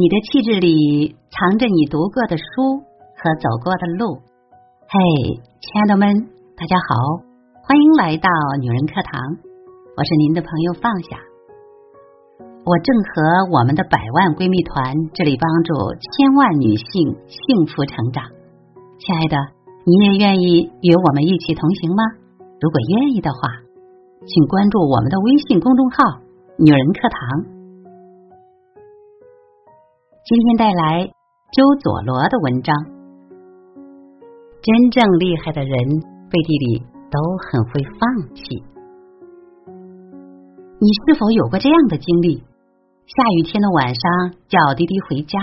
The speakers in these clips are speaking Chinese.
你的气质里藏着你读过的书和走过的路。嘿，亲爱的们，大家好，欢迎来到女人课堂，我是您的朋友放下。我正和我们的百万闺蜜团这里帮助千万女性幸福成长。亲爱的，你也愿意与我们一起同行吗？如果愿意的话，请关注我们的微信公众号“女人课堂”。今天带来周佐罗的文章。真正厉害的人背地里都很会放弃。你是否有过这样的经历？下雨天的晚上叫滴滴回家，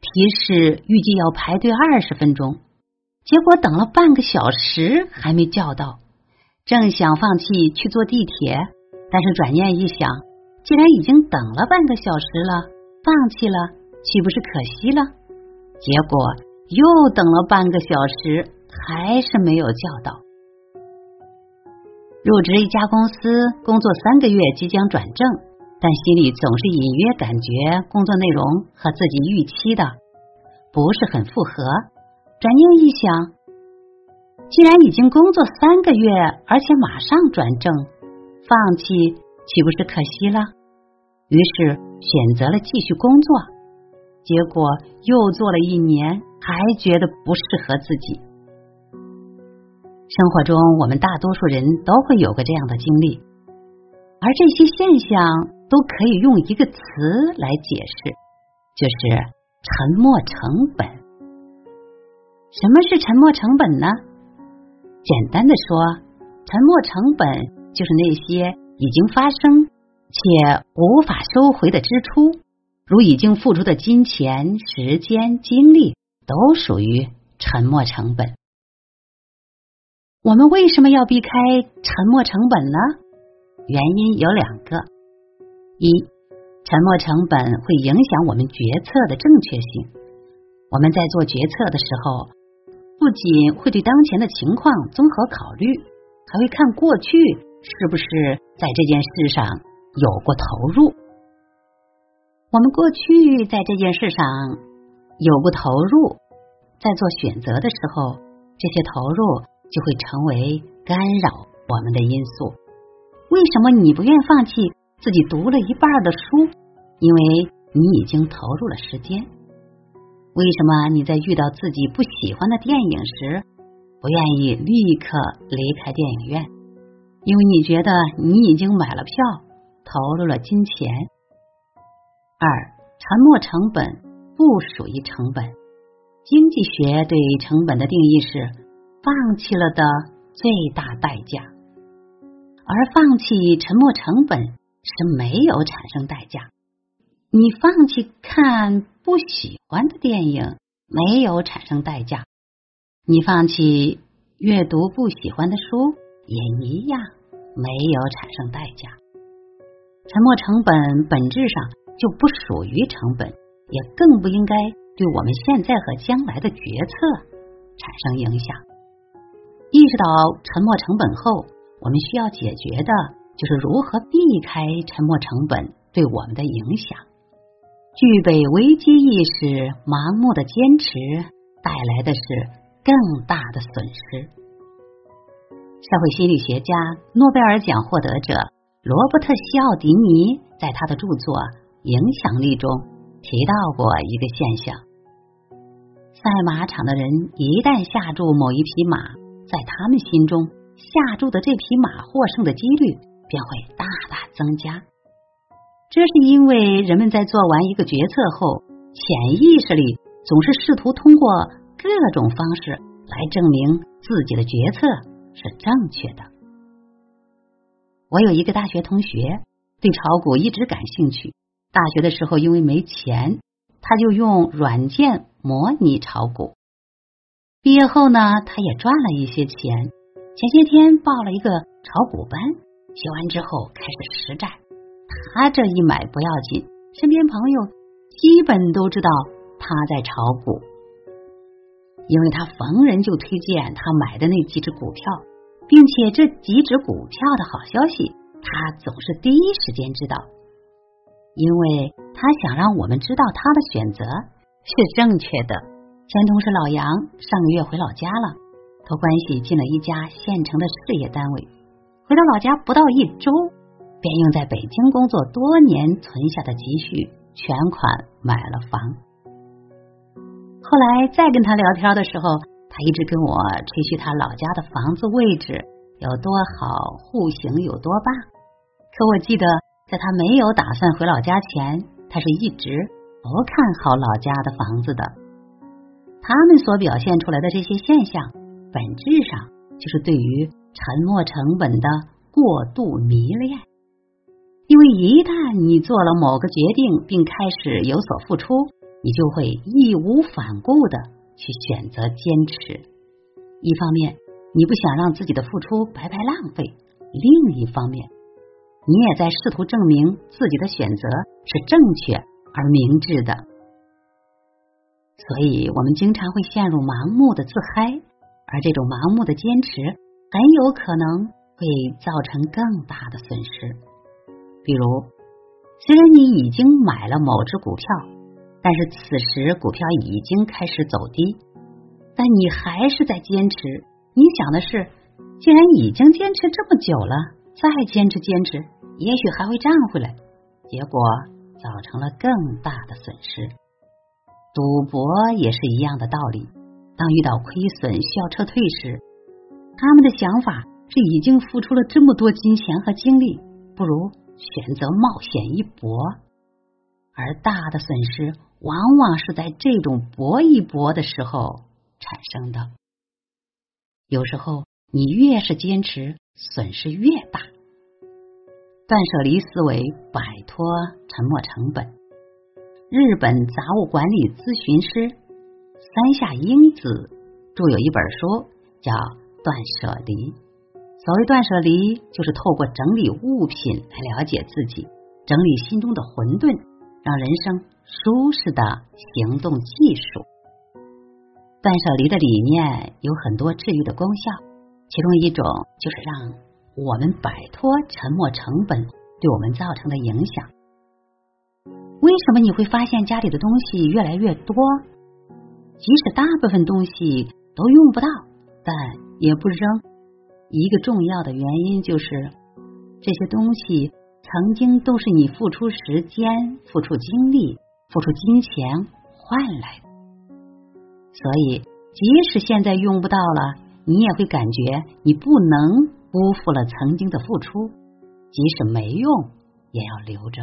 提示预计要排队二十分钟，结果等了半个小时还没叫到。正想放弃去坐地铁，但是转念一想，既然已经等了半个小时了，放弃了。岂不是可惜了？结果又等了半个小时，还是没有叫到。入职一家公司，工作三个月，即将转正，但心里总是隐约感觉工作内容和自己预期的不是很符合。转念一想，既然已经工作三个月，而且马上转正，放弃岂不是可惜了？于是选择了继续工作。结果又做了一年，还觉得不适合自己。生活中，我们大多数人都会有个这样的经历，而这些现象都可以用一个词来解释，就是沉没成本。什么是沉没成本呢？简单的说，沉没成本就是那些已经发生且无法收回的支出。如已经付出的金钱、时间、精力都属于沉没成本。我们为什么要避开沉没成本呢？原因有两个：一，沉没成本会影响我们决策的正确性。我们在做决策的时候，不仅会对当前的情况综合考虑，还会看过去是不是在这件事上有过投入。我们过去在这件事上有过投入，在做选择的时候，这些投入就会成为干扰我们的因素。为什么你不愿放弃自己读了一半的书？因为你已经投入了时间。为什么你在遇到自己不喜欢的电影时，不愿意立刻离开电影院？因为你觉得你已经买了票，投入了金钱。二，沉没成本不属于成本。经济学对成本的定义是放弃了的最大代价，而放弃沉没成本是没有产生代价。你放弃看不喜欢的电影，没有产生代价；你放弃阅读不喜欢的书，也一样没有产生代价。沉没成本本质上。就不属于成本，也更不应该对我们现在和将来的决策产生影响。意识到沉没成本后，我们需要解决的就是如何避开沉没成本对我们的影响。具备危机意识，盲目的坚持带来的是更大的损失。社会心理学家、诺贝尔奖获得者罗伯特·西奥迪尼在他的著作。影响力中提到过一个现象：赛马场的人一旦下注某一匹马，在他们心中下注的这匹马获胜的几率便会大大增加。这是因为人们在做完一个决策后，潜意识里总是试图通过各种方式来证明自己的决策是正确的。我有一个大学同学对炒股一直感兴趣。大学的时候，因为没钱，他就用软件模拟炒股。毕业后呢，他也赚了一些钱。前些天报了一个炒股班，学完之后开始实战。他这一买不要紧，身边朋友基本都知道他在炒股，因为他逢人就推荐他买的那几只股票，并且这几只股票的好消息，他总是第一时间知道，因为他想让我们知道他的选择是正确的。前同事老杨上个月回老家了，托关系进了一家县城的事业单位，回到老家不到一周。便用在北京工作多年存下的积蓄全款买了房。后来再跟他聊天的时候，他一直跟我吹嘘他老家的房子位置有多好，户型有多棒。可我记得，在他没有打算回老家前，他是一直不看好老家的房子的。他们所表现出来的这些现象，本质上就是对于沉没成本的过度迷恋。因为一旦你做了某个决定，并开始有所付出，你就会义无反顾的去选择坚持。一方面，你不想让自己的付出白白浪费；另一方面，你也在试图证明自己的选择是正确而明智的。所以，我们经常会陷入盲目的自嗨，而这种盲目的坚持，很有可能会造成更大的损失。比如，虽然你已经买了某只股票，但是此时股票已经开始走低，但你还是在坚持。你想的是，既然已经坚持这么久了，再坚持坚持，也许还会涨回来。结果造成了更大的损失。赌博也是一样的道理。当遇到亏损需要撤退时，他们的想法是已经付出了这么多金钱和精力，不如。选择冒险一搏，而大的损失往往是在这种搏一搏的时候产生的。有时候，你越是坚持，损失越大。断舍离思维，摆脱沉没成本。日本杂物管理咨询师三下英子著有一本书，叫《断舍离》。所谓断舍离，就是透过整理物品来了解自己，整理心中的混沌，让人生舒适的行动技术。断舍离的理念有很多治愈的功效，其中一种就是让我们摆脱沉没成本对我们造成的影响。为什么你会发现家里的东西越来越多？即使大部分东西都用不到，但也不扔。一个重要的原因就是，这些东西曾经都是你付出时间、付出精力、付出金钱换来的，所以即使现在用不到了，你也会感觉你不能辜负了曾经的付出，即使没用也要留着。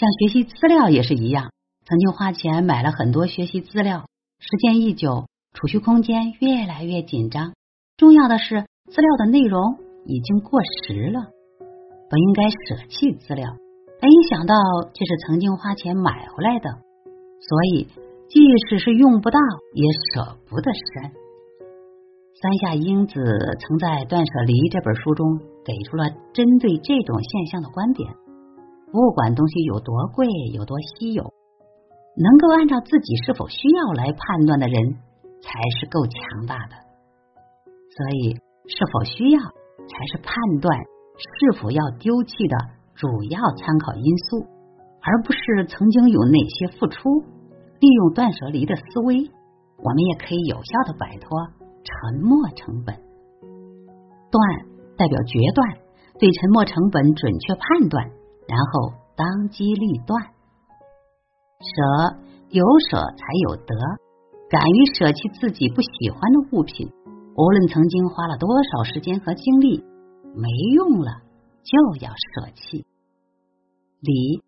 像学习资料也是一样，曾经花钱买了很多学习资料，时间一久，储蓄空间越来越紧张。重要的是，资料的内容已经过时了，本应该舍弃资料。但一想到这是曾经花钱买回来的，所以即使是用不到，也舍不得删。三下英子曾在《断舍离》这本书中给出了针对这种现象的观点：不管东西有多贵、有多稀有，能够按照自己是否需要来判断的人，才是够强大的。所以，是否需要才是判断是否要丢弃的主要参考因素，而不是曾经有哪些付出。利用断舍离的思维，我们也可以有效的摆脱沉没成本。断代表决断，对沉没成本准确判断，然后当机立断。舍有舍才有得，敢于舍弃自己不喜欢的物品。无论曾经花了多少时间和精力，没用了就要舍弃。离，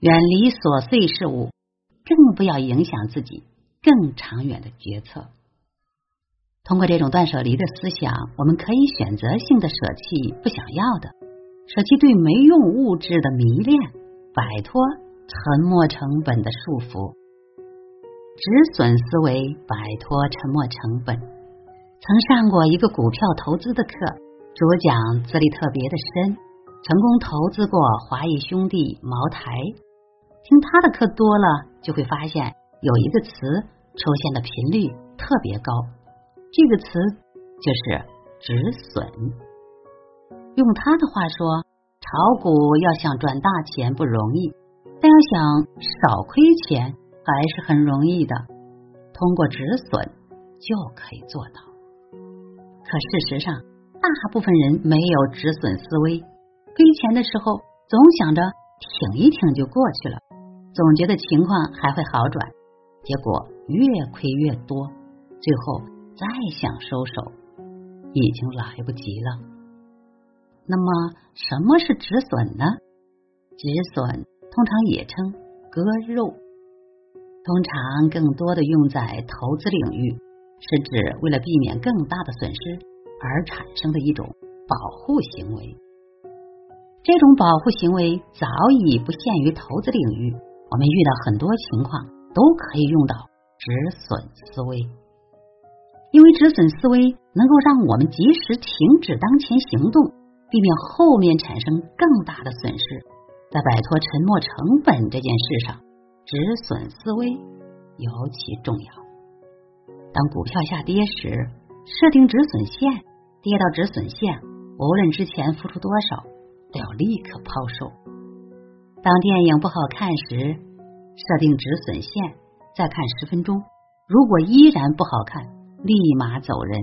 远离琐碎事物，更不要影响自己更长远的决策。通过这种断舍离的思想，我们可以选择性的舍弃不想要的，舍弃对没用物质的迷恋，摆脱沉没成本的束缚，止损思维，摆脱沉没成本。曾上过一个股票投资的课，主讲资历特别的深，成功投资过华谊兄弟、茅台。听他的课多了，就会发现有一个词出现的频率特别高，这个词就是止损。用他的话说，炒股要想赚大钱不容易，但要想少亏钱还是很容易的。通过止损就可以做到。可事实上，大部分人没有止损思维，亏钱的时候总想着挺一挺就过去了，总觉得情况还会好转，结果越亏越多，最后再想收手已经来不及了。那么，什么是止损呢？止损通常也称割肉，通常更多的用在投资领域。是指为了避免更大的损失而产生的一种保护行为。这种保护行为早已不限于投资领域，我们遇到很多情况都可以用到止损思维。因为止损思维能够让我们及时停止当前行动，避免后面产生更大的损失。在摆脱沉没成本这件事上，止损思维尤其重要。当股票下跌时，设定止损线，跌到止损线，无论之前付出多少，都要立刻抛售。当电影不好看时，设定止损线，再看十分钟，如果依然不好看，立马走人。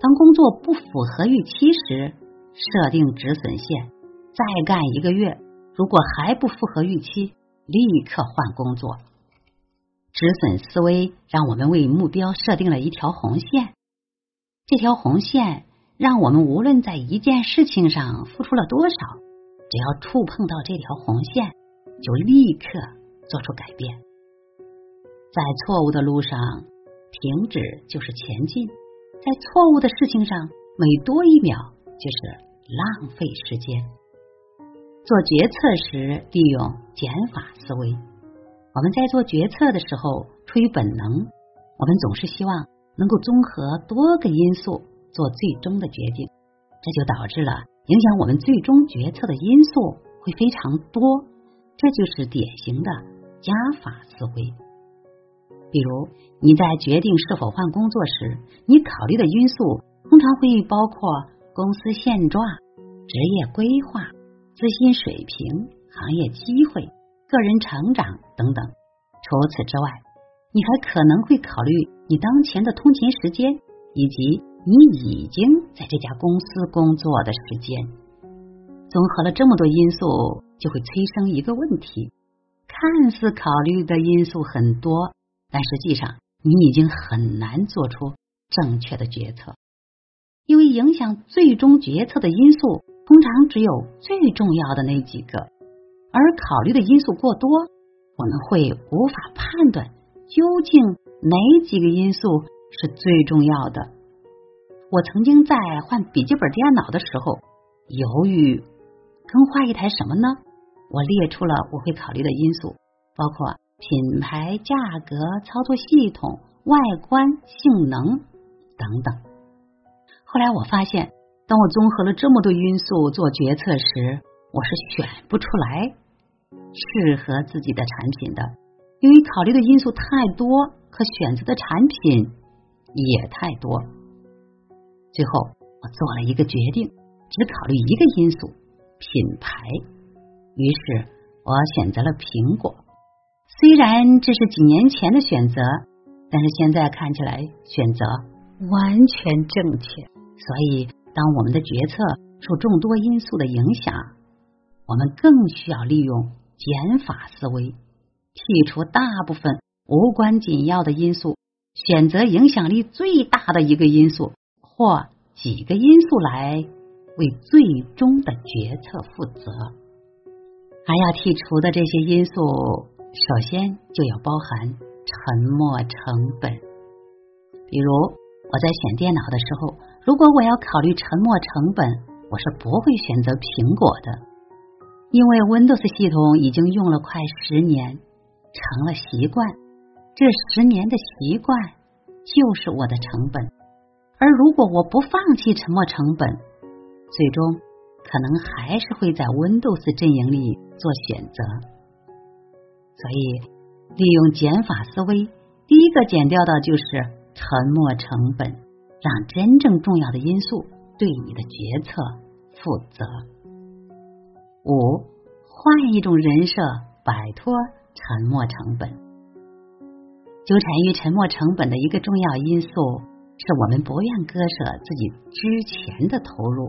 当工作不符合预期时，设定止损线，再干一个月，如果还不符合预期，立刻换工作。止损思维让我们为目标设定了一条红线，这条红线让我们无论在一件事情上付出了多少，只要触碰到这条红线，就立刻做出改变。在错误的路上停止就是前进，在错误的事情上每多一秒就是浪费时间。做决策时利用减法思维。我们在做决策的时候，出于本能，我们总是希望能够综合多个因素做最终的决定，这就导致了影响我们最终决策的因素会非常多，这就是典型的加法思维。比如你在决定是否换工作时，你考虑的因素通常会包括公司现状、职业规划、资薪水平、行业机会。个人成长等等。除此之外，你还可能会考虑你当前的通勤时间，以及你已经在这家公司工作的时间。综合了这么多因素，就会催生一个问题：看似考虑的因素很多，但实际上你已经很难做出正确的决策，因为影响最终决策的因素通常只有最重要的那几个。而考虑的因素过多，我们会无法判断究竟哪几个因素是最重要的。我曾经在换笔记本电脑的时候，犹豫更换一台什么呢？我列出了我会考虑的因素，包括品牌、价格、操作系统、外观、性能等等。后来我发现，当我综合了这么多因素做决策时，我是选不出来。适合自己的产品的，因为考虑的因素太多，可选择的产品也太多。最后，我做了一个决定，只考虑一个因素——品牌。于是我选择了苹果。虽然这是几年前的选择，但是现在看起来选择完全正确。所以，当我们的决策受众多因素的影响，我们更需要利用。减法思维，剔除大部分无关紧要的因素，选择影响力最大的一个因素或几个因素来为最终的决策负责。还要剔除的这些因素，首先就要包含沉没成本。比如我在选电脑的时候，如果我要考虑沉没成本，我是不会选择苹果的。因为 Windows 系统已经用了快十年，成了习惯。这十年的习惯就是我的成本，而如果我不放弃沉没成本，最终可能还是会在 Windows 阵营里做选择。所以，利用减法思维，第一个减掉的就是沉没成本，让真正重要的因素对你的决策负责。五，换一种人设，摆脱沉没成本。纠缠于沉没成本的一个重要因素，是我们不愿割舍自己之前的投入，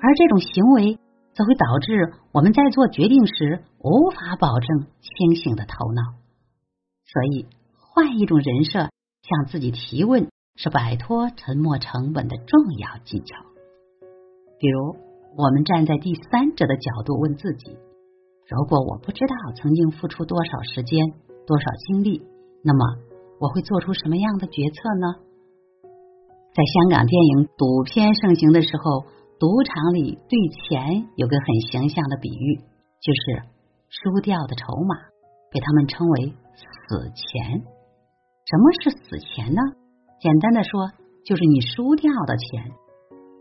而这种行为则会导致我们在做决定时无法保证清醒的头脑。所以，换一种人设，向自己提问，是摆脱沉没成本的重要技巧。比如，我们站在第三者的角度问自己：如果我不知道曾经付出多少时间、多少精力，那么。我会做出什么样的决策呢？在香港电影赌片盛行的时候，赌场里对钱有个很形象的比喻，就是输掉的筹码，被他们称为死钱。什么是死钱呢？简单的说，就是你输掉的钱，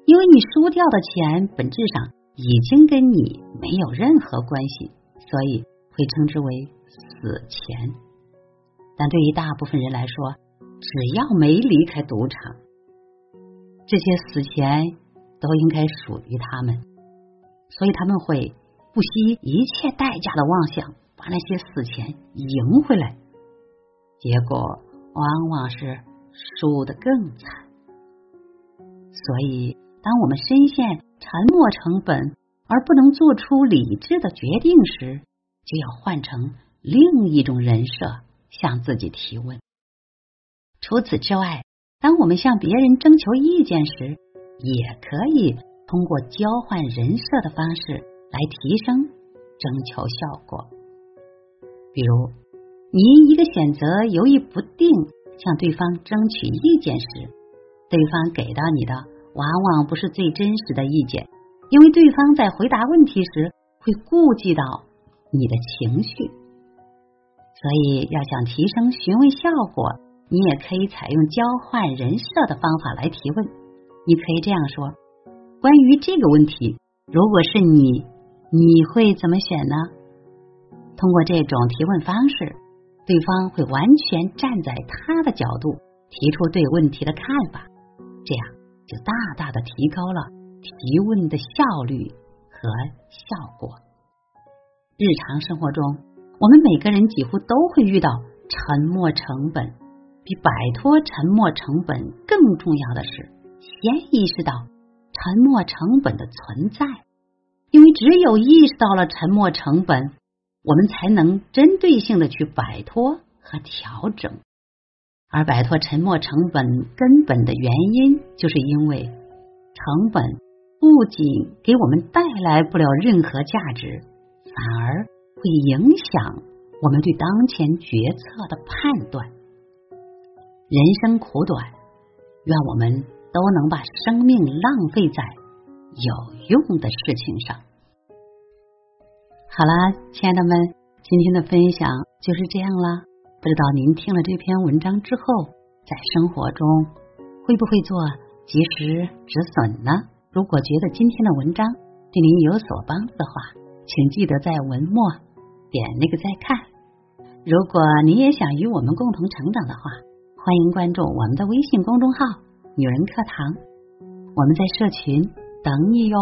因为你输掉的钱本质上已经跟你没有任何关系，所以会称之为死钱。但对于大部分人来说，只要没离开赌场，这些死钱都应该属于他们，所以他们会不惜一切代价的妄想把那些死钱赢回来，结果往往是输的更惨。所以，当我们深陷沉没成本而不能做出理智的决定时，就要换成另一种人设。向自己提问。除此之外，当我们向别人征求意见时，也可以通过交换人设的方式来提升征求效果。比如，您一个选择犹豫不定，向对方争取意见时，对方给到你的往往不是最真实的意见，因为对方在回答问题时会顾及到你的情绪。所以，要想提升询问效果，你也可以采用交换人设的方法来提问。你可以这样说：“关于这个问题，如果是你，你会怎么选呢？”通过这种提问方式，对方会完全站在他的角度提出对问题的看法，这样就大大的提高了提问的效率和效果。日常生活中。我们每个人几乎都会遇到沉没成本，比摆脱沉没成本更重要的是，先意识到沉没成本的存在。因为只有意识到了沉没成本，我们才能针对性的去摆脱和调整。而摆脱沉没成本根本的原因，就是因为成本不仅给我们带来不了任何价值，反而。会影响我们对当前决策的判断。人生苦短，愿我们都能把生命浪费在有用的事情上。好啦，亲爱的们，今天的分享就是这样啦。不知道您听了这篇文章之后，在生活中会不会做及时止损呢？如果觉得今天的文章对您有所帮助的话，请记得在文末。点那个再看。如果你也想与我们共同成长的话，欢迎关注我们的微信公众号“女人课堂”，我们在社群等你哟。